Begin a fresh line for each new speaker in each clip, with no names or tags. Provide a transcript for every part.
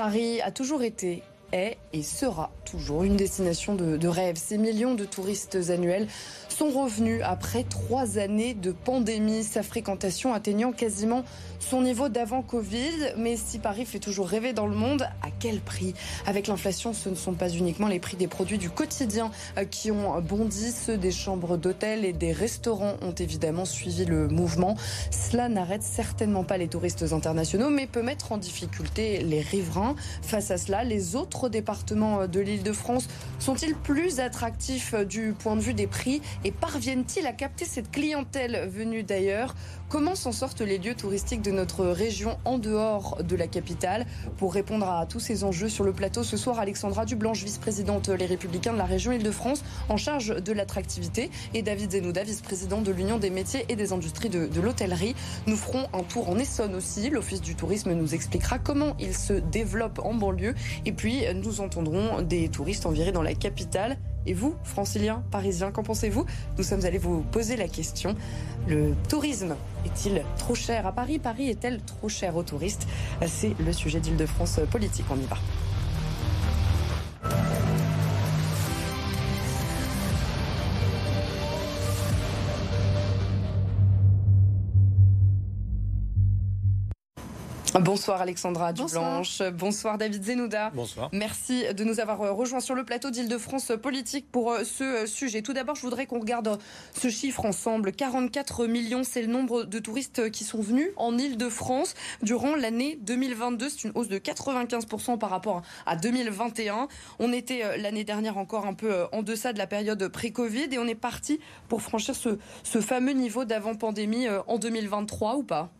Paris a toujours été est et sera toujours une destination de, de, rêve. Ces millions de touristes annuels sont revenus après trois années de pandémie, sa fréquentation atteignant quasiment son niveau d'avant Covid. Mais si Paris fait toujours rêver dans le monde, à quel prix? Avec l'inflation, ce ne sont pas uniquement les prix des produits du quotidien euh, qui ont bondi, ceux des chambres d'hôtel et des restaurants ont évidemment suivi le mouvement. Cela n'arrête certainement pas les touristes internationaux, mais peut mettre en difficulté les riverains. Face à cela, les autres départements de l'île de France sont-ils plus attractifs du point de vue des prix et parviennent-ils à capter cette clientèle venue d'ailleurs? Comment s'en sortent les lieux touristiques de notre région en dehors de la capitale? Pour répondre à tous ces enjeux sur le plateau ce soir, Alexandra Dublanche, vice-présidente Les Républicains de la région Île-de-France, en charge de l'attractivité, et David Zenouda, vice-président de l'Union des métiers et des industries de, de l'hôtellerie. Nous ferons un tour en Essonne aussi. L'Office du tourisme nous expliquera comment il se développe en banlieue. Et puis, nous entendrons des touristes envirés dans la capitale. Et vous, franciliens, parisiens, qu'en pensez-vous? Nous sommes allés vous poser la question. Le tourisme est-il trop cher à Paris? Paris est-elle trop chère aux touristes? C'est le sujet d'Île-de-France politique. On y va. Bonsoir Alexandra Dublanche. Bonsoir. Bonsoir David Zenouda.
Bonsoir.
Merci de nous avoir rejoints sur le plateau d'Île-de-France Politique pour ce sujet. Tout d'abord, je voudrais qu'on regarde ce chiffre ensemble. 44 millions, c'est le nombre de touristes qui sont venus en Île-de-France durant l'année 2022. C'est une hausse de 95% par rapport à 2021. On était l'année dernière encore un peu en deçà de la période pré-Covid et on est parti pour franchir ce, ce fameux niveau d'avant-pandémie en 2023 ou pas?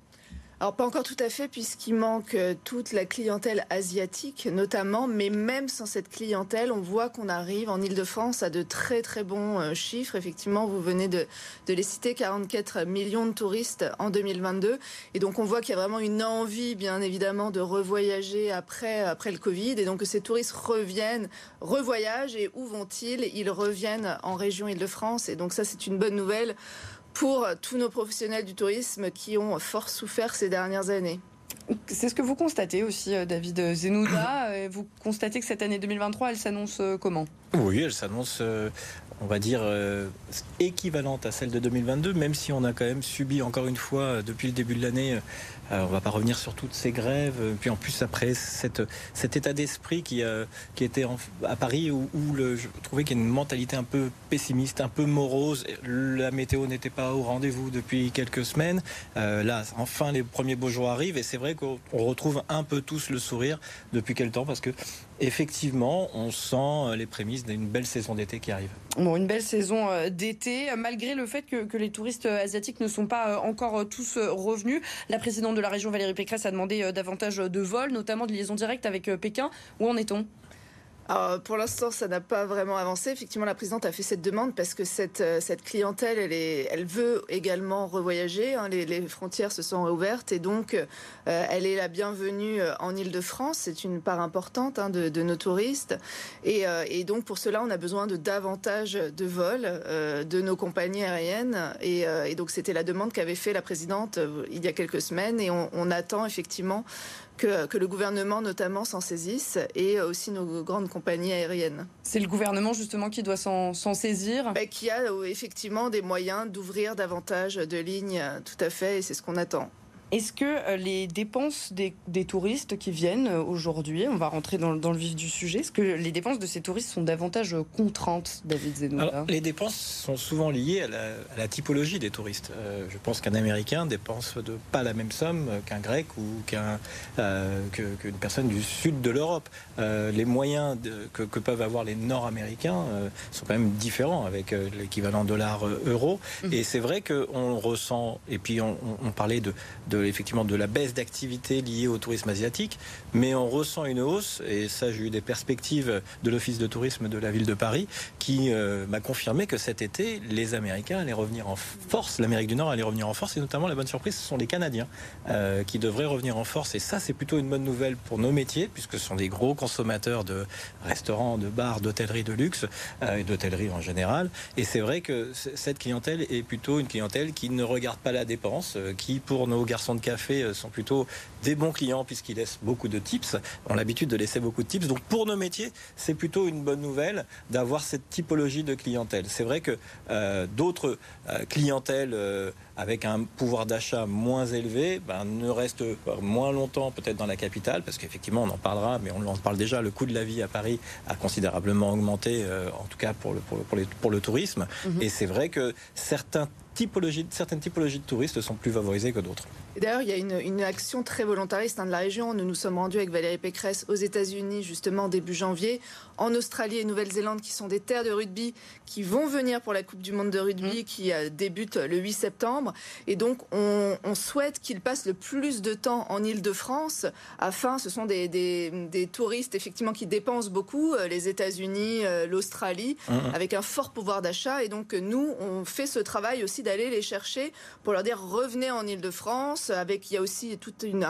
Alors pas encore tout à fait puisqu'il manque toute la clientèle asiatique notamment, mais même sans cette clientèle, on voit qu'on arrive en Ile-de-France à de très très bons chiffres. Effectivement, vous venez de, de les citer, 44 millions de touristes en 2022. Et donc on voit qu'il y a vraiment une envie bien évidemment de revoyager après, après le Covid. Et donc que ces touristes reviennent, revoyagent et où vont-ils? Ils reviennent en région Ile-de-France. Et donc ça c'est une bonne nouvelle pour tous nos professionnels du tourisme qui ont fort souffert ces dernières années.
C'est ce que vous constatez aussi, David Zenouda. Vous constatez que cette année 2023, elle s'annonce comment?
Oui, elle s'annonce, on va dire, équivalente à celle de 2022, même si on a quand même subi encore une fois, depuis le début de l'année, on va pas revenir sur toutes ces grèves. Puis en plus, après, cet état d'esprit qui, euh, qui était en, à Paris où, où le, je trouvais qu'il y a une mentalité un peu pessimiste, un peu morose. La météo n'était pas au rendez-vous depuis quelques semaines. Euh, là, enfin, les premiers beaux jours arrivent et c'est vrai qu'on retrouve un peu tous le sourire depuis quel temps parce que effectivement, on sent les prémices d'une belle saison d'été qui arrive.
Bon, une belle saison d'été, malgré le fait que, que, les touristes asiatiques ne sont pas encore tous revenus. La présidente de la région, Valérie Pécresse, a demandé davantage de vols, notamment de liaisons directes avec Pékin. Où en est-on?
Pour l'instant, ça n'a pas vraiment avancé. Effectivement, la présidente a fait cette demande parce que cette, cette clientèle, elle, est, elle veut également revoyager. Hein. Les, frontières se sont ouvertes et donc euh, elle est la bienvenue en Ile-de-France. C'est une part importante hein, de, nos touristes. Et, euh, donc, pour cela, on a besoin de davantage de vols euh, de nos compagnies aériennes. Et, donc, c'était la demande qu'avait fait la présidente il y a quelques semaines. Et on attend effectivement que, que, le gouvernement notamment s'en saisisse et aussi nos grandes compagnies aériennes.
C'est le gouvernement justement qui doit s'en saisir?
Bah, Qui a effectivement des moyens d'ouvrir davantage de lignes, tout à fait, et c'est ce qu'on attend.
Est-ce que les dépenses des, des, touristes qui viennent aujourd'hui, on va rentrer dans, dans, le vif du sujet, est-ce que les dépenses de ces touristes sont davantage contraintes, David Zenouda
Alors, Les dépenses sont souvent liées à la, à la typologie des touristes. Euh, je pense qu'un Américain dépense de pas la même somme qu'un Grec ou qu'un euh, qu'une qu personne du sud de l'Europe. Euh, les moyens de, que, que, peuvent avoir les Nord-Américains sont quand même différents avec l'équivalent dollar-euro. Mmh. Et c'est vrai qu'on ressent, et puis on, on parlait de, de effectivement de la baisse d'activité liée au tourisme asiatique, mais on ressent une hausse, et ça j'ai eu des perspectives de l'Office de tourisme de la ville de Paris, qui euh, m'a confirmé que cet été, les Américains allaient revenir en force, l'Amérique du Nord allait revenir en force, et notamment la bonne surprise, ce sont les Canadiens euh, qui devraient revenir en force, et ça c'est plutôt une bonne nouvelle pour nos métiers, puisque ce sont des gros consommateurs de restaurants, de bars, d'hôtellerie de luxe, euh, et d'hôtellerie en général, et c'est vrai que cette clientèle est plutôt une clientèle qui ne regarde pas la dépense, qui pour nos garçons de café sont plutôt des bons clients puisqu'ils laissent beaucoup de tips, ont l'habitude de laisser beaucoup de tips. Donc pour nos métiers, c'est plutôt une bonne nouvelle d'avoir cette typologie de clientèle. C'est vrai que d'autres clientèles avec un pouvoir d'achat moins élevé, ben, ne restent moins longtemps peut-être dans la capitale, parce qu'effectivement, on en parlera, mais on en parle déjà, le coût de la vie à Paris a considérablement augmenté, euh, en tout cas pour le, pour le, pour le tourisme. Mhm. Et c'est vrai que certains typologies, certaines typologies de touristes sont plus favorisées que d'autres.
D'ailleurs, il y a une, action très volontariste hein, de la région. Nous nous sommes rendus avec Valérie Pécresse aux États-Unis, justement, début janvier, en Australie et Nouvelle-Zélande, qui sont des terres de rugby, qui vont venir pour la Coupe du Monde de rugby, mmh. qui euh, débute le 8 septembre. Et donc, on, souhaite qu'ils passent le plus de temps en Île-de-France, afin, ce sont des, touristes, effectivement, qui dépensent beaucoup, euh, les États-Unis, euh, l'Australie, mmh. avec un fort pouvoir d'achat. Et donc, nous, on fait ce travail aussi d'aller les chercher pour leur dire, revenez en Île-de-France avec il y a aussi toute une,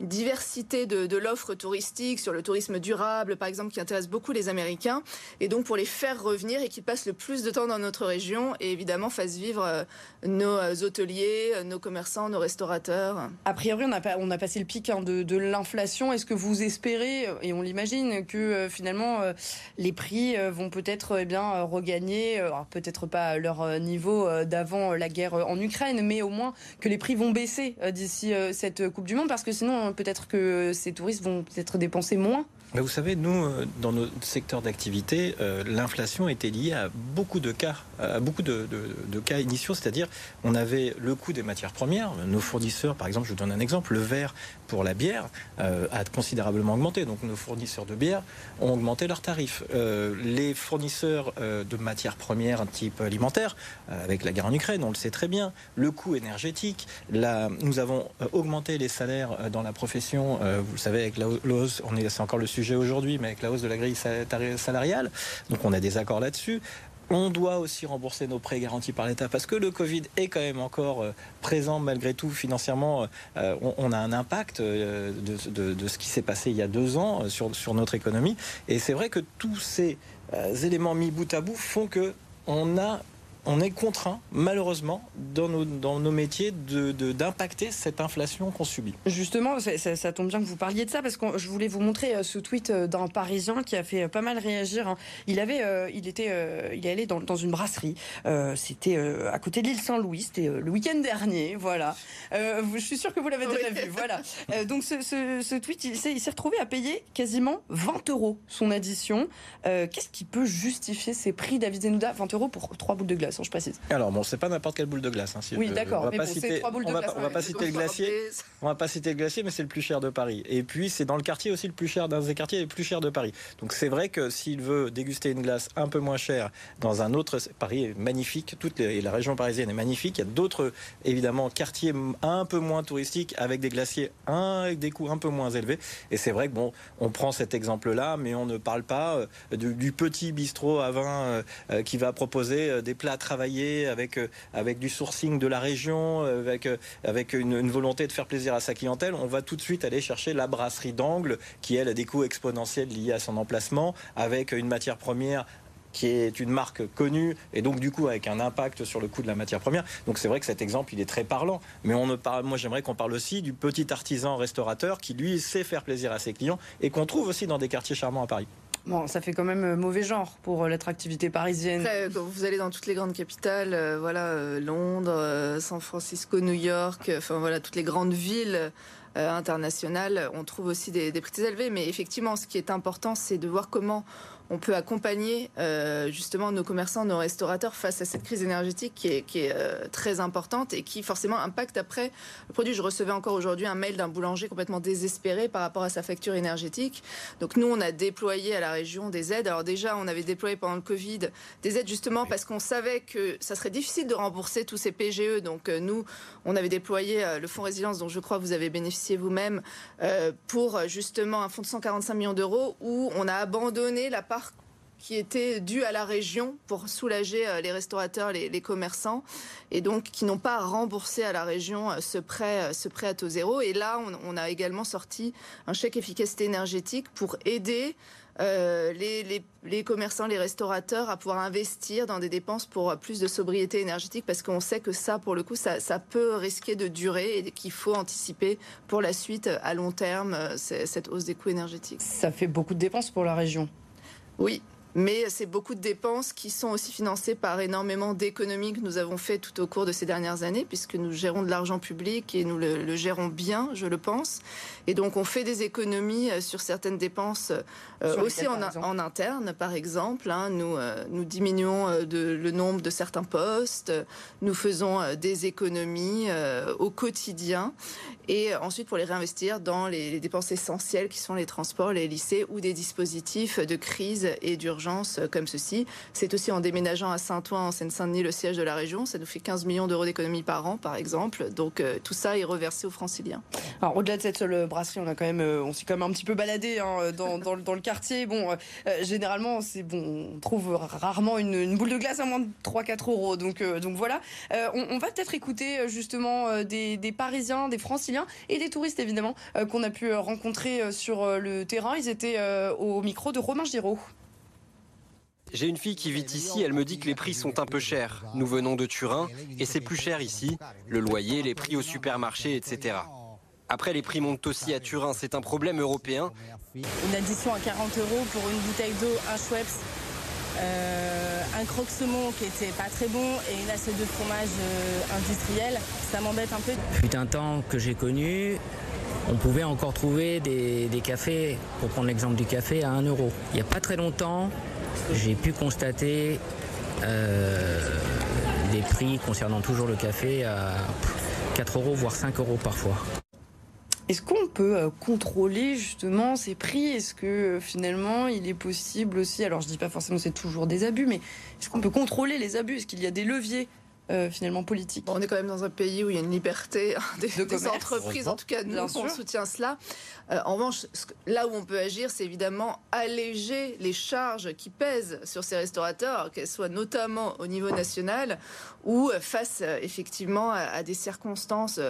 diversité de, l'offre touristique sur le tourisme durable, par exemple, qui intéresse beaucoup les Américains. Et donc pour les faire revenir et qu'ils passent le plus de temps dans notre région et évidemment fassent vivre euh, nos euh, hôteliers, euh, nos commerçants, nos restaurateurs.
A priori, on a, a passé le pic hein, de, l'inflation. Est-ce que vous espérez, et on l'imagine, que finalement les prix vont peut-être eh bien regagner, peut-être pas leur niveau d'avant la guerre en Ukraine, mais au moins que les prix vont baisser d'ici euh, cette Coupe du Monde Parce que sinon, peut-être que ces touristes vont peut-être dépenser moins
vous savez, nous, euh, dans nos secteurs d'activité, euh, l'inflation était liée à beaucoup de cas, à beaucoup de, cas initiaux, c'est-à-dire on avait le coût des matières premières. Nos fournisseurs, par exemple, je vous donne un exemple, le verre pour la bière a considérablement augmenté. Donc nos fournisseurs de bière ont augmenté leurs tarifs. les fournisseurs de matières premières type alimentaire, avec la guerre en Ukraine, on le sait très bien, le coût énergétique, nous avons euh, augmenté les salaires euh, dans la profession. Euh, vous le savez, avec la hausse, on est, c'est encore le sujet aujourd'hui, mais avec la hausse de la grille salariale. Donc on a des accords là-dessus. On doit aussi rembourser nos prêts garantis par l'État parce que le Covid est quand même encore présent malgré tout financièrement. on, a un impact de, ce qui s'est passé il y a deux ans sur, sur notre économie. Et c'est vrai que tous ces éléments mis bout à bout font que on a on est contraint, malheureusement, dans nos, dans nos métiers, d'impacter de, cette inflation qu'on subit.
Justement, ça, tombe bien que vous parliez de ça, parce que je voulais vous montrer euh, ce tweet euh, d'un Parisien qui a fait euh, pas mal réagir. Hein. Il avait, il était, il est allé dans, dans une brasserie. c'était à côté de l'île Saint-Louis. C'était le week-end dernier, voilà. je suis sûr que vous l'avez déjà vu, voilà. donc ce, ce, tweet, il s'est retrouvé à payer quasiment 20 euros son addition. Qu'est-ce qui peut justifier ces prix, David Zenouda 20 euros pour trois boules de glace je précise.
Alors bon, c'est pas n'importe quelle boule de glace. Hein,
oui, d'accord.
On va pas citer, on va, va pas citer le glacier. On va pas citer le glacier, mais c'est le plus cher de Paris. Et puis c'est dans le quartier aussi le plus cher, d'un des quartiers les plus chers de Paris. Donc c'est vrai que s'il veut déguster une glace un peu moins chère dans un autre, Paris est magnifique, toute les, la région parisienne est magnifique. Il y a d'autres évidemment quartiers un peu moins touristiques avec des glaciers un, avec des coûts un peu moins élevés. Et c'est vrai que bon, on prend cet exemple-là, mais on ne parle pas euh, du, petit bistrot à vin euh, euh, qui va proposer des plats travailler avec, euh, avec du sourcing de la région, euh, avec, euh, avec une, volonté de faire plaisir à sa clientèle, on va tout de suite aller chercher la brasserie d'angle qui, elle, a des coûts exponentiels liés à son emplacement, avec une matière première qui est une marque connue et donc du coup avec un impact sur le coût de la matière première. Donc c'est vrai que cet exemple il est très parlant, mais on ne parle, moi j'aimerais qu'on parle aussi du petit artisan restaurateur qui lui sait faire plaisir à ses clients et qu'on trouve aussi dans des quartiers charmants à Paris.
Bon, ça fait quand même euh, mauvais genre pour euh, l'attractivité parisienne.
quand vous allez dans toutes les grandes capitales, euh, voilà, Londres, San Francisco, New York, enfin voilà, toutes les grandes villes internationales, on trouve aussi des, des prix élevés. Mais effectivement, ce qui est important, c'est de voir comment on peut accompagner euh, justement nos commerçants, nos restaurateurs face à cette crise énergétique qui est, euh, très importante et qui forcément impacte après le produit. Je recevais encore aujourd'hui un mail d'un boulanger complètement désespéré par rapport à sa facture énergétique. Donc nous, on a déployé à la région des aides. Alors déjà, on avait déployé pendant le Covid des aides justement parce qu'on savait que ça serait difficile de rembourser tous ces PGE. Donc euh, nous, on avait déployé le fonds résilience dont je crois vous avez bénéficié vous-même pour justement un fonds de 145 millions d'euros où on a abandonné la part qui était dû à la région pour soulager euh, les restaurateurs, les, commerçants, et donc qui n'ont pas remboursé à la région euh, ce prêt, euh, ce prêt à taux zéro. Et là, on, a également sorti un chèque efficacité énergétique pour aider les, les, commerçants, les restaurateurs à pouvoir investir dans des dépenses pour plus de sobriété énergétique parce qu'on sait que ça, pour le coup, ça peut risquer de durer et qu'il faut anticiper pour la suite à long terme cette hausse des coûts énergétiques.
Ça fait beaucoup de dépenses pour la région.
Oui, mais c'est beaucoup de dépenses qui sont aussi financées par énormément d'économies que nous avons fait tout au cours de ces dernières années, puisque nous gérons de l'argent public et nous le, gérons bien, je le pense. Et donc on fait des économies euh, sur certaines dépenses euh, aussi en, interne, par exemple. Hein. nous, euh, nous diminuons le nombre de certains postes, nous faisons des économies au quotidien. Et ensuite, pour les réinvestir dans les, les dépenses essentielles qui sont les transports, les lycées ou des dispositifs de crise et d'urgence euh, comme ceci. C'est aussi en déménageant à Saint-Ouen, en Seine-Saint-Denis, le siège de la région. Ça nous fait 15 millions d'euros d'économie par an, par exemple. Donc euh, tout ça est reversé aux franciliens.
Alors au-delà de cette seule brasserie, on a quand même, euh, on s'est quand même un petit peu baladé hein, dans, dans, le quartier. Bon, généralement, c'est bon, on trouve rarement une, boule de glace à moins de 3-4 euros. Donc, donc voilà. On, va peut-être écouter justement des, des, Parisiens, des Franciliens et des touristes évidemment qu'on a pu rencontrer sur le terrain. Ils étaient au micro de Romain Giraud.
J'ai une fille qui vit ici, elle me dit que les prix sont un peu chers. Nous venons de Turin et c'est plus cher ici. Le loyer, les prix au supermarché, etc. Après, les prix montent aussi à Turin, c'est un problème européen.
Une addition à 40 euros pour une bouteille d'eau, un Schweppes, euh, un croque-saumon qui était pas très bon et une assiette de fromage euh, industriel, ça m'embête un peu.
Fut un temps que j'ai connu, on pouvait encore trouver des, des cafés, pour prendre l'exemple du café, à 1 euro. Il n'y a pas très longtemps, j'ai pu constater euh, des prix concernant toujours le café à 4 euros, voire 5 euros parfois.
Est-ce qu'on peut euh, contrôler justement ces prix? Est-ce que euh, finalement il est possible aussi, alors je dis pas forcément c'est toujours des abus, mais est-ce qu'on peut contrôler les abus? Est-ce qu'il y a des leviers euh, finalement politique.
on est quand même dans un pays où il y a une liberté des, des entreprises, en tout cas nous on soutient cela. Euh, en revanche, là où on peut agir, c'est évidemment alléger les charges qui pèsent sur ces restaurateurs, qu'elles soient notamment au niveau national ou face euh, effectivement à, des circonstances.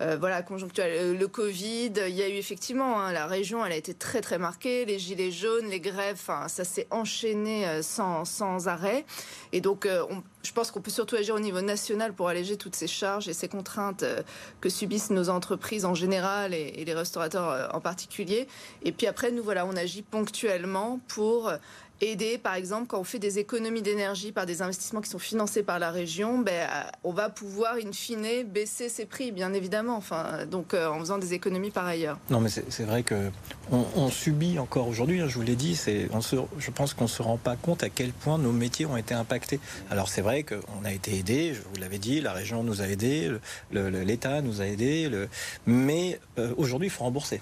Voilà, conjoncturelles. Le Covid, il y a eu effectivement, hein, la région, elle a été très très marquée, les gilets jaunes, les grèves, ça s'est enchaîné sans, sans arrêt. Et donc, on, je pense qu'on peut surtout agir au niveau national pour alléger toutes ces charges et ces contraintes euh, que subissent nos entreprises en général et, les restaurateurs euh, en particulier. Et puis après, nous, voilà, on agit ponctuellement pour aider, par exemple, quand on fait des économies d'énergie par des investissements qui sont financés par la région, ben, on va pouvoir, in fine, baisser ses prix, bien évidemment, enfin, donc euh, en faisant des économies par ailleurs.
Non, mais c'est vrai que on, subit encore aujourd'hui, hein, je vous l'ai dit, je pense qu'on ne se rend pas compte à quel point nos métiers ont été impactés. Alors c'est vrai qu'on a été aidé, je vous l'avais dit, la région nous a aidés, l'État nous a aidés, mais euh, aujourd'hui il faut rembourser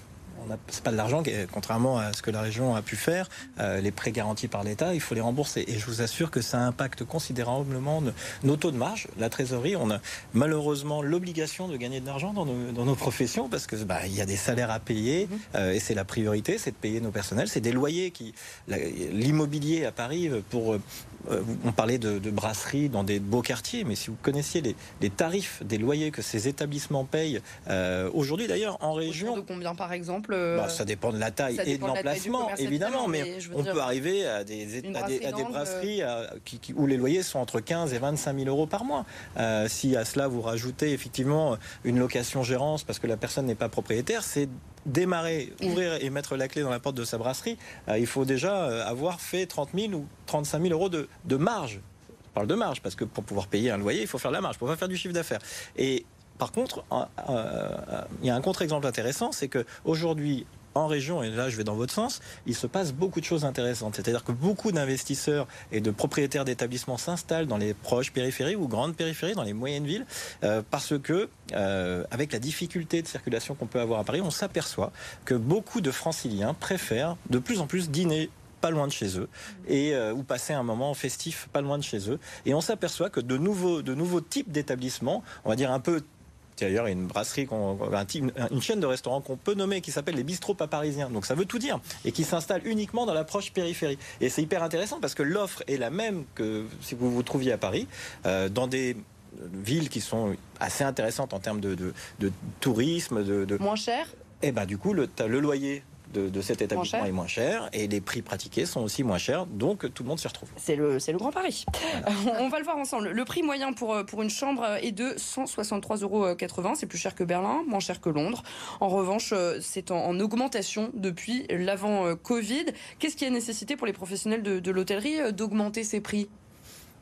c'est pas de l'argent, contrairement à ce que la région a pu faire. Euh, les prêts garantis par l'État, il faut les rembourser. Et je vous assure que ça impacte considérablement nos taux de marge. La trésorerie, on a malheureusement l'obligation de gagner de l'argent dans nos, professions parce que bah, il y a des salaires à payer mhm. euh, et c'est la priorité, c'est de payer nos personnels. C'est des loyers qui, l'immobilier à Paris pour euh, on parlait de, brasseries dans des beaux quartiers, mais si vous connaissiez les, tarifs des loyers que ces établissements payent aujourd'hui, d'ailleurs en région.
De combien par exemple
euh, bah, ça dépend de la taille et de l'emplacement, évidemment, mais, on peut arriver à des, brasseries euh, où les loyers sont entre 15 et 25 000 euros par mois. Euh, si à cela vous rajoutez effectivement une location gérance parce que la personne n'est pas propriétaire, c'est démarrer, ouvrir et mettre la clé dans la porte de sa brasserie, il faut déjà avoir fait 30 000 ou 35 000 euros de, marge. Je parle de marge parce que pour pouvoir payer un loyer, il faut faire de la marge, pour pas faire du chiffre d'affaires. Et par contre, il y a un contre-exemple intéressant, c'est qu'aujourd'hui, en région, et là je vais dans votre sens, il se passe beaucoup de choses intéressantes. C'est-à-dire que beaucoup d'investisseurs et de propriétaires d'établissements s'installent dans les proches périphéries ou grandes périphéries, dans les moyennes villes, euh, parce que, euh, avec la difficulté de circulation qu'on peut avoir à Paris, on s'aperçoit que beaucoup de franciliens préfèrent de plus en plus dîner pas loin de chez eux et euh, ou passer un moment festif pas loin de chez eux et on s'aperçoit que de nouveaux de nouveaux types d'établissements on va dire un peu D'ailleurs, il y a une brasserie, une chaîne de restaurants qu'on peut nommer qui s'appelle les bistrots pas parisiens. Donc ça veut tout dire. Et qui s'installe uniquement dans l'approche périphérie. Et c'est hyper intéressant parce que l'offre est la même que si vous vous trouviez à Paris, euh, dans des villes qui sont assez intéressantes en termes de, tourisme. De,
Moins cher?
Et eh ben du coup, le, le loyer de, cet établissement est moins cher et les prix pratiqués sont aussi moins chers, donc tout le monde s'y retrouve.
C'est le, le Grand Paris. On va le voir ensemble. Le prix moyen pour, pour une chambre est de 163,80 euros. C'est plus cher que Berlin, moins cher que Londres. En revanche, c'est en, augmentation depuis l'avant-Covid. Qu'est-ce qui a nécessité pour les professionnels de, de l'hôtellerie d'augmenter ces prix?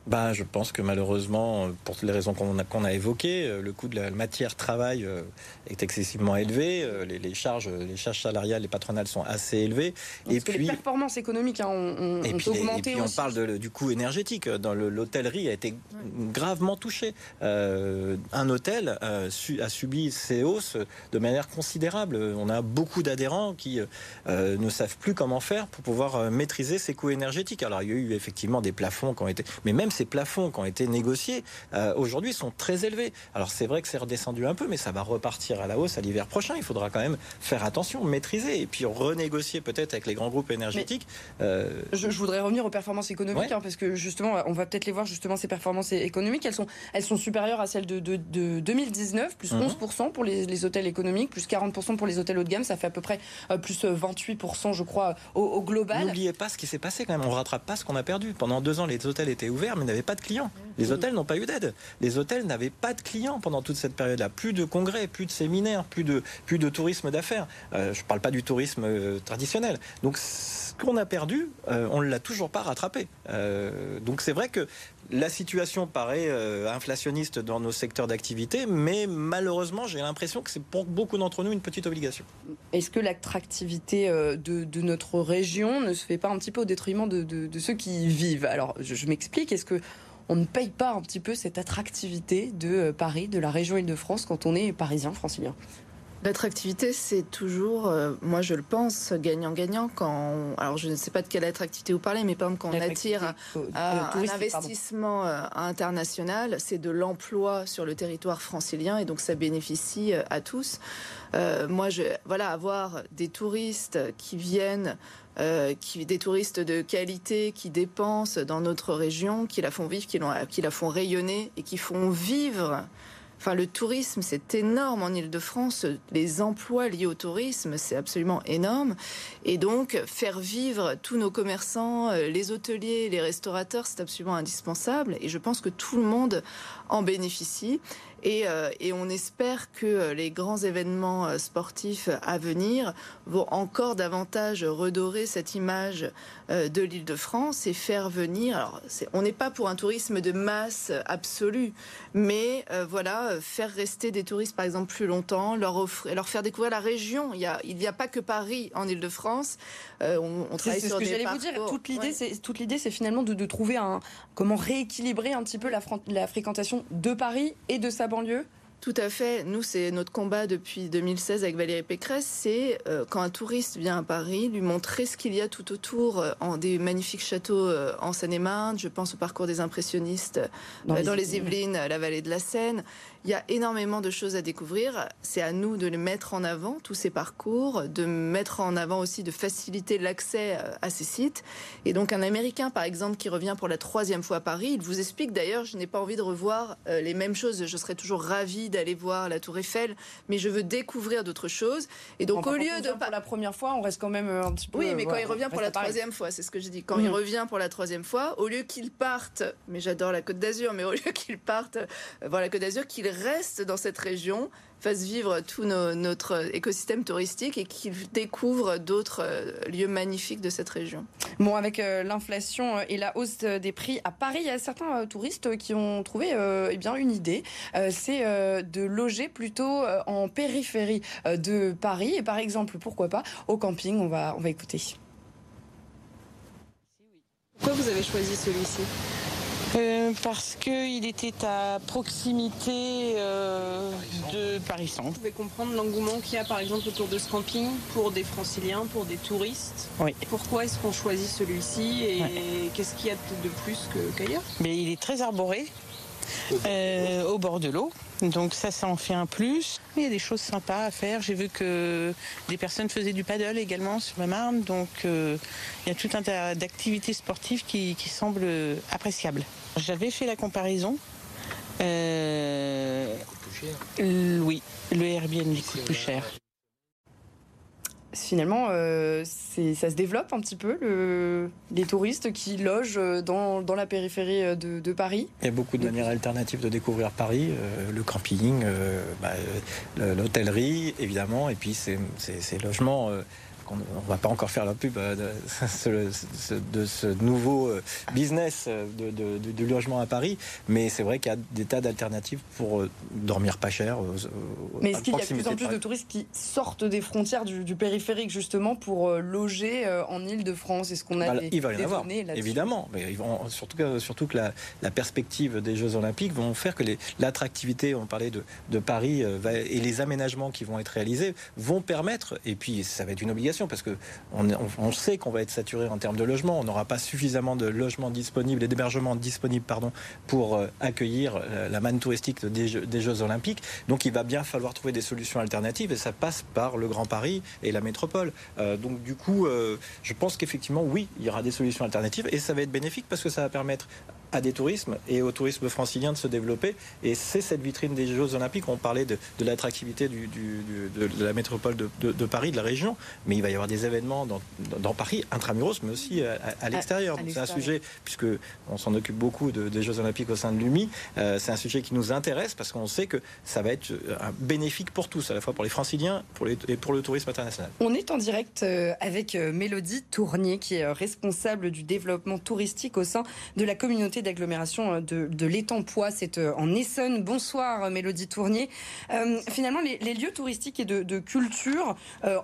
Bah, je pense que malheureusement, pour les raisons qu'on a, qu'on a évoquées, euh, le coût de la matière travail euh, est excessivement élevé. Euh, les, charges, les charges salariales, les patronales sont assez élevées.
et puis les performances économiques hein, ont, et puis, augmenté.
Et puis on parle du coût énergétique. Dans l'hôtellerie a été gravement touchée. un hôtel a subi ces hausses de manière considérable. On a beaucoup d'adhérents qui ne savent plus comment faire pour pouvoir maîtriser ces coûts énergétiques. Alors il y a eu effectivement des plafonds qui ont été, mais même ces plafonds qui ont été négociés euh, aujourd'hui sont très élevés. Alors c'est vrai que c'est redescendu un peu, mais ça va repartir à la hausse à l'hiver prochain. Il faudra quand même faire attention, maîtriser et puis renégocier peut-être avec les grands groupes énergétiques.
Euh, je, voudrais revenir aux performances économiques hein, parce que justement, on va peut-être les voir justement ces performances économiques. Elles sont, elles sont supérieures à celles de, de, 2019, plus 11% mhm. pour les, hôtels économiques, plus 40% pour les hôtels haut de gamme. Ça fait à peu près euh, plus 28%, je crois, au, au global.
N'oubliez pas ce qui s'est passé quand même. On rattrape pas ce qu'on a perdu. Pendant deux ans, les hôtels étaient ouverts, mais n'avaient pas de clients. Les hôtels n'ont pas eu d'aide. Les hôtels n'avaient pas de clients pendant toute cette période-là. Plus de congrès, plus de séminaires, plus de, plus de tourisme d'affaires. Euh, je ne parle pas du tourisme euh, traditionnel. Donc ce qu'on a perdu, euh, on ne l'a toujours pas rattrapé. donc c'est vrai que la situation paraît inflationniste dans nos secteurs d'activité, mais malheureusement, j'ai l'impression que c'est pour beaucoup d'entre nous une petite obligation.
Est-ce que l'attractivité de, notre région ne se fait pas un petit peu au détriment de, ceux qui y vivent? Alors, je, je m'explique. Est-ce que on ne paye pas un petit peu cette attractivité de euh, Paris, de la région Île-de-France quand on est parisien, francilien?
L'attractivité, c'est toujours, euh, moi je le pense, gagnant-gagnant. Quand, alors je ne sais pas de quelle attractivité vous parlez, mais par exemple quand on attire à, un investissement euh, international, c'est de l'emploi sur le territoire francilien et donc ça bénéficie à tous. moi, je, voilà, avoir des touristes qui viennent euh, qui, des touristes de qualité qui dépensent dans notre région, qui la font vivre, qui, qui la font rayonner et qui font vivre Enfin, le tourisme, c'est énorme en Ile-de-France. Les emplois liés au tourisme, c'est absolument énorme. Et donc, faire vivre tous nos commerçants, euh, les hôteliers, les restaurateurs, c'est absolument indispensable. Et je pense que tout le monde en bénéficie. Et, euh, et, on espère que euh, les grands événements euh, sportifs à venir vont encore davantage redorer cette image de l'Île-de-France et faire venir. Alors, on n'est pas pour un tourisme de masse absolue, mais voilà, faire rester des touristes, par exemple, plus longtemps, leur offrir, leur faire découvrir la région. Il n'y a, pas que Paris en Île-de-France.
on, on travaille sur ce que j'allais vous dire. Toute l'idée, c'est toute l'idée, c'est finalement de, de, trouver un comment rééquilibrer un petit peu la, la fréquentation de Paris et de sa banlieue
tout à fait. Nous, c'est notre combat depuis 2016 avec Valérie Pécresse. C'est euh, quand un touriste vient à Paris, lui montrer ce qu'il y a tout autour, euh, en des magnifiques châteaux euh, en Seine-et-Marne. Je pense au parcours des impressionnistes dans, les, dans les Yvelines, la vallée de la Seine. Il y a énormément de choses à découvrir. C'est à nous de les mettre en avant, tous ces parcours, de mettre en avant aussi, de faciliter l'accès euh, à ces sites. Et donc un Américain, par exemple, qui revient pour la troisième fois à Paris, il vous explique d'ailleurs, je n'ai pas envie de revoir euh, les mêmes choses. Je serais toujours ravi d'aller voir la Tour Eiffel, mais je veux découvrir d'autres choses.
Et donc au lieu de... Pour la première fois, on reste quand même euh, un petit peu...
Oui, mais quand il revient pour la troisième fois, c'est ce que je dis. Quand il mhm. revient pour la troisième fois, au lieu qu'il parte, mais j'adore la Côte d'Azur, mais au lieu qu'il parte voir la Côte d'Azur, qu'il reste dans cette région, fasse vivre tout notre écosystème touristique et qu'il découvre d'autres euh, lieux magnifiques de cette région.
Bon, avec euh, l'inflation et la hausse des prix à Paris, il y a certains euh, touristes qui ont trouvé eh bien une idée, c'est de loger plutôt en périphérie de Paris et par exemple, pourquoi pas au camping. On va on va écouter.
Pourquoi vous avez choisi celui-ci?
Euh, parce qu'il était à proximité euh, de Paris Centre. Vous
pouvez comprendre l'engouement qu'il y a par exemple autour de ce camping pour des franciliens, pour des touristes.
Oui.
Pourquoi est-ce qu'on choisit celui-ci et qu'est-ce qu'il y a de plus qu'ailleurs?
Mais Il est très arboré. Euh, au bord de l'eau. Donc ça, ça en fait un plus. Il y a des choses sympas à faire. J'ai vu que des personnes faisaient du paddle également sur la Marne. Donc il y a tout un tas d'activités sportives qui, qui semblent appréciables. J'avais fait la comparaison. Euh, oui, le Airbnb coûte plus cher.
finalement, euh, ça se développe un petit peu, le, les touristes qui logent dans, dans la périphérie de, de, Paris.
Il y a beaucoup de manières alternatives de découvrir Paris, euh, le camping, euh, bah, l'hôtellerie, évidemment, et puis ces, ces, ces logements on ne va pas encore faire la pub euh, de, ce, nouveau euh, business euh, de, du logement à Paris, mais c'est vrai qu'il y a des tas d'alternatives pour dormir pas cher.
Mais est-ce qu'il y a de plus en plus de touristes qui sortent des frontières du, périphérique justement pour loger en Ile-de-France Est-ce qu'on a
bah, Il va y en avoir, évidemment. Mais ils vont, surtout que, surtout que la, perspective des Jeux Olympiques vont faire que l'attractivité, on parlait de, Paris, et les aménagements qui vont être réalisés vont permettre, et puis ça va être une obligation, parce que on, sait qu'on va être saturé en termes de logement. On n'aura pas suffisamment de logements disponibles et d'hébergements disponibles pardon, pour euh, accueillir euh, la manne touristique des Jeux, Olympiques. Donc il va bien falloir trouver des solutions alternatives et ça passe par le Grand Paris et la métropole. Euh, donc du coup, je pense qu'effectivement, oui, il y aura des solutions alternatives et ça va être bénéfique parce que ça va permettre à des tourismes et au tourisme francilien de se développer. Et c'est cette vitrine des Jeux Olympiques. On parlait de, l'attractivité de, la métropole de, Paris, de la région, mais il va y avoir des événements dans, Paris, intramuros, mais aussi à, l'extérieur. C'est un sujet, puisque on s'en occupe beaucoup des Jeux Olympiques au sein de l'UMI, euh, c'est un sujet qui nous intéresse parce qu'on sait que ça va être euh, un bénéfique pour tous, à la fois pour les franciliens pour les, et pour le tourisme international.
On est en direct euh, avec Mélodie Tournier, qui est responsable du développement touristique au sein de la communauté d'agglomération de, de l'étang Poix, c'est en Essonne. Bonsoir Mélodie Tournier. finalement, les, lieux touristiques et de, culture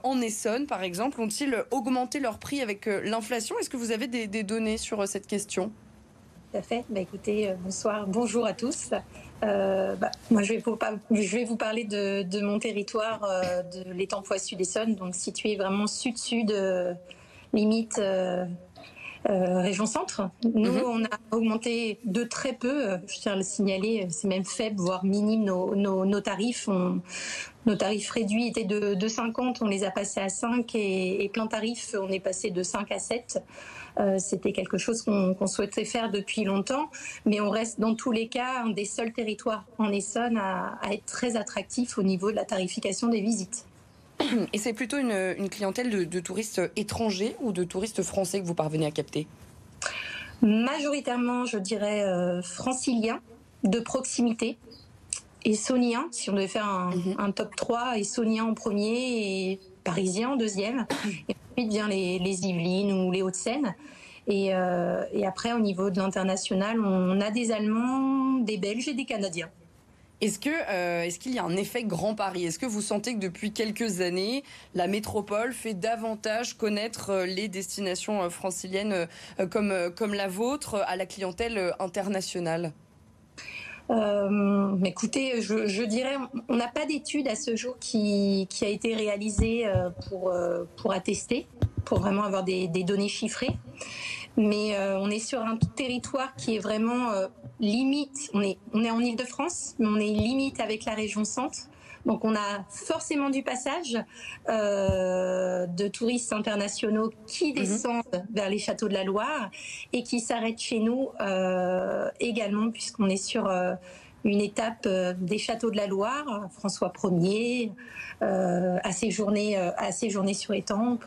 en Essonne, par exemple, ont-ils augmenté leur prix avec euh, l'inflation? Est-ce que vous avez des, données sur euh, cette question?
Tout à fait. Bah, écoutez, euh, bonsoir, bonjour à tous. Bah, moi, je vais, vous, je vais vous parler de, mon territoire, de l'étang Poix Sud-Essonne, donc situé vraiment sud-sud, limite région centre. Nous, mhm. on a augmenté de très peu, je tiens à le signaler, c'est même faible, voire minime nos, nos, tarifs. On, nos tarifs réduits étaient de, de 50, on les a passés à 5 et, plein tarif, on est passé de 5 à 7. Euh, c'était quelque chose qu'on souhaitait faire depuis longtemps, mais on reste dans tous les cas un des seuls territoires en Essonne à, être très attractif au niveau de la tarification des visites.
Et c'est plutôt une, clientèle de, touristes étrangers ou de touristes français que vous parvenez à capter?
Majoritairement, je dirais euh, franciliens, de proximité, essonien, si on devait faire un, mhm. un top 3, essonien en premier et parisien en deuxième. Et ensuite vient les, les Yvelines ou les Hauts-de-Seine. Et, euh, et, après, au niveau de l'international, on a des Allemands, des Belges et des Canadiens.
Est-ce euh, est-ce qu'il y a un effet Grand Paris? Est-ce que vous sentez que depuis quelques années, la métropole fait davantage connaître euh, les destinations euh, franciliennes comme comme la vôtre à la clientèle internationale?
Écoutez, je, je, dirais, on n'a pas d'étude à ce jour qui, qui, a été réalisée pour, pour attester, pour vraiment avoir des, des données chiffrées. Mais euh, on est sur un territoire qui est vraiment limite. On est, on est en Ile-de-France, mais on est limite avec la région centre. Donc on a forcément du passage euh, de touristes internationaux qui mhm. descendent vers les châteaux de la Loire et qui s'arrêtent chez nous euh, également puisqu'on est sur euh, une étape des châteaux de la Loire, François Ier, à séjourner à séjourner sur Étampes.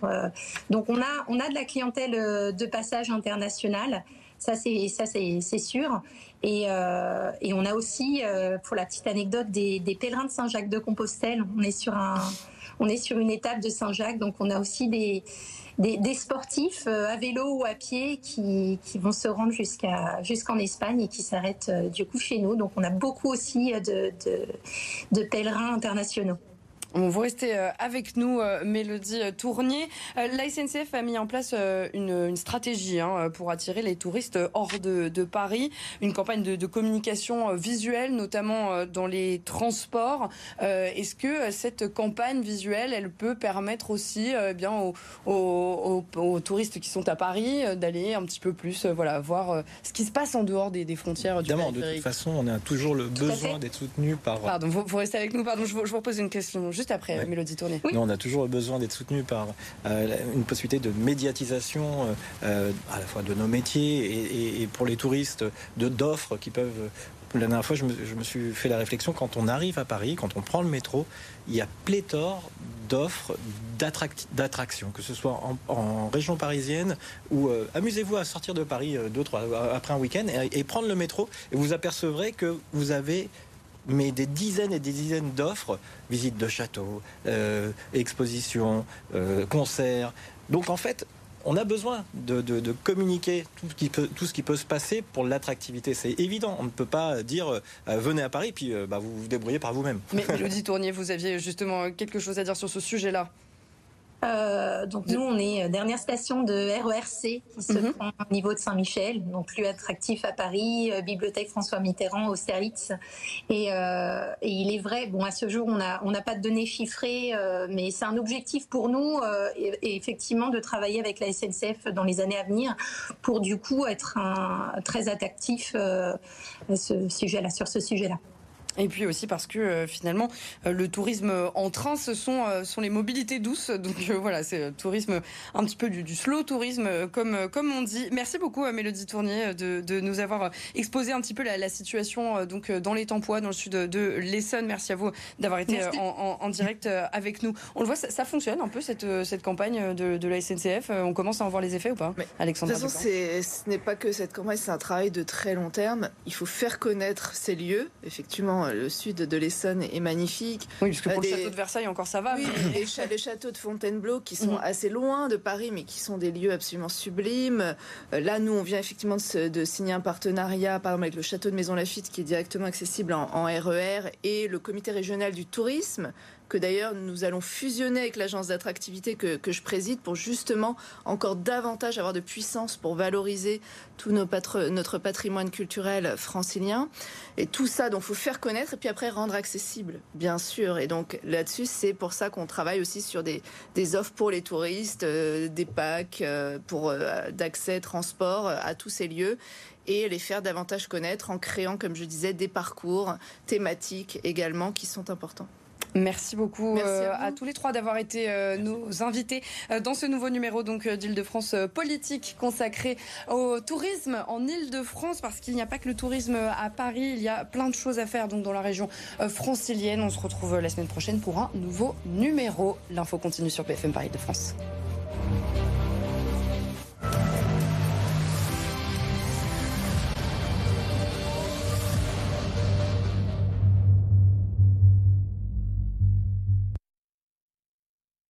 donc on a on a de la clientèle de passage international. Ça c'est ça c'est sûr. Et, euh, et, on a aussi, euh, pour la petite anecdote, des, des pèlerins de Saint-Jacques de Compostelle. On est sur un, on est sur une étape de Saint-Jacques, donc on a aussi des, des, sportifs euh, à vélo ou à pied qui, vont se rendre jusqu'à jusqu'en Espagne et qui s'arrêtent euh, du coup chez nous. Donc on a beaucoup aussi de, de pèlerins internationaux.
Vous restez euh, avec nous, euh, Mélodie euh, Tournier. La SNCF a mis en place une, stratégie hein, pour attirer les touristes hors de, Paris, une campagne de, communication visuelle, notamment dans les transports. Est-ce que cette campagne visuelle, elle peut permettre aussi eh bien aux, touristes qui sont à Paris d'aller un petit peu plus, voilà, voir ce qui se passe en dehors des, frontières du
Évidemment, de toute façon, on a toujours le besoin d'être soutenu par.
Pardon, vous, restez avec nous. Pardon, je vous, je vous pose une question juste après Mélodie Tourné.
on a toujours besoin d'être soutenu par euh, une possibilité de médiatisation euh, euh, à la fois de nos métiers et, pour les touristes d'offres qui peuvent la dernière fois, je me, je me, suis fait la réflexion, quand on arrive à Paris, quand on prend le métro, il y a pléthore d'offres d'attractions, que ce soit en, en région parisienne ou euh, amusez-vous à sortir de Paris euh, deux, trois, après un week-end et, et prendre le métro et vous apercevrez que vous avez mais des dizaines et des dizaines d'offres, visites de châteaux, euh, expositions, euh, concerts. Donc en fait, on a besoin de, de, de, communiquer tout ce, qui peut, tout ce qui peut se passer pour l'attractivité. C'est évident. On ne peut pas dire euh, venez à Paris puis euh, bah, vous vous débrouillez par vous-même.
Mais Elodie Tournier, vous aviez justement quelque chose à dire sur ce sujet-là
euh, donc nous, on est dernière station de RERC qui se
Mhm.
prend au niveau de Saint-Michel, donc plus attractif à Paris, euh, bibliothèque François Mitterrand, Austerlitz. Et, euh, et il est vrai, bon à ce jour, on n'a on n'a pas de données chiffrées, euh, mais c'est un objectif pour nous, euh, et, et effectivement, de travailler avec la SNCF dans les années à venir pour du coup être un, très attractif euh, ce sujet-là, sur ce sujet-là.
Et puis aussi parce que euh, finalement, euh, le tourisme en train, ce sont, euh, sont les mobilités douces. Donc voilà, c'est le tourisme un petit peu du, du slow tourisme, comme, comme on dit. Merci beaucoup, euh, Mélodie Tournier, de, de nous avoir exposé un petit peu la, la situation donc, dans les Tempois, dans le sud de, l'Essonne. Merci à vous d'avoir été en, en, en direct avec nous. On le voit, ça, ça fonctionne un peu cette, cette campagne de, de la SNCF. On commence à en voir les effets ou pas
Mais,
Alexandre
De toute façon, ce n'est pas que cette campagne, c'est un travail de très long terme. Il faut faire connaître ces lieux. Effectivement, le sud de l'Essonne est magnifique.
Oui, parce que pour
Euh,
le
des-
château de Versailles, encore ça va.
Oui,
mais-
les, châteaux de Fontainebleau qui sont
Mhm.
assez loin de Paris, mais qui sont des lieux absolument sublimes. Euh, Là, nous, on vient effectivement de, se- de signer un partenariat, par exemple, avec le château de Maison Lafitte, qui est directement accessible en, en RER, et le comité régional du tourisme, que d'ailleurs nous allons fusionner avec l'agence d'attractivité que, je préside pour justement encore davantage avoir de puissance pour valoriser tout nos notre patrimoine culturel francilien. Et tout ça, donc, faut faire connaître et puis après rendre accessible, bien sûr. Et donc là-dessus, c'est pour ça qu'on travaille aussi sur des, offres pour les touristes, euh, des packs euh, pour euh, d'accès, transport à tous ces lieux et les faire davantage connaître en créant, comme je disais, des parcours thématiques également qui sont importants.
Merci beaucoup
Merci
euh,
à
à, tous les trois d'avoir été euh, nos invités euh, dans ce nouveau numéro donc euh, d'Île-de-France euh, politique consacré au tourisme en Île-de-France parce qu'il n'y a pas que le tourisme à Paris, il y a plein de choses à faire donc dans la région euh, francilienne. On se retrouve la semaine prochaine pour un nouveau numéro. L'info continue sur PFM Paris de France.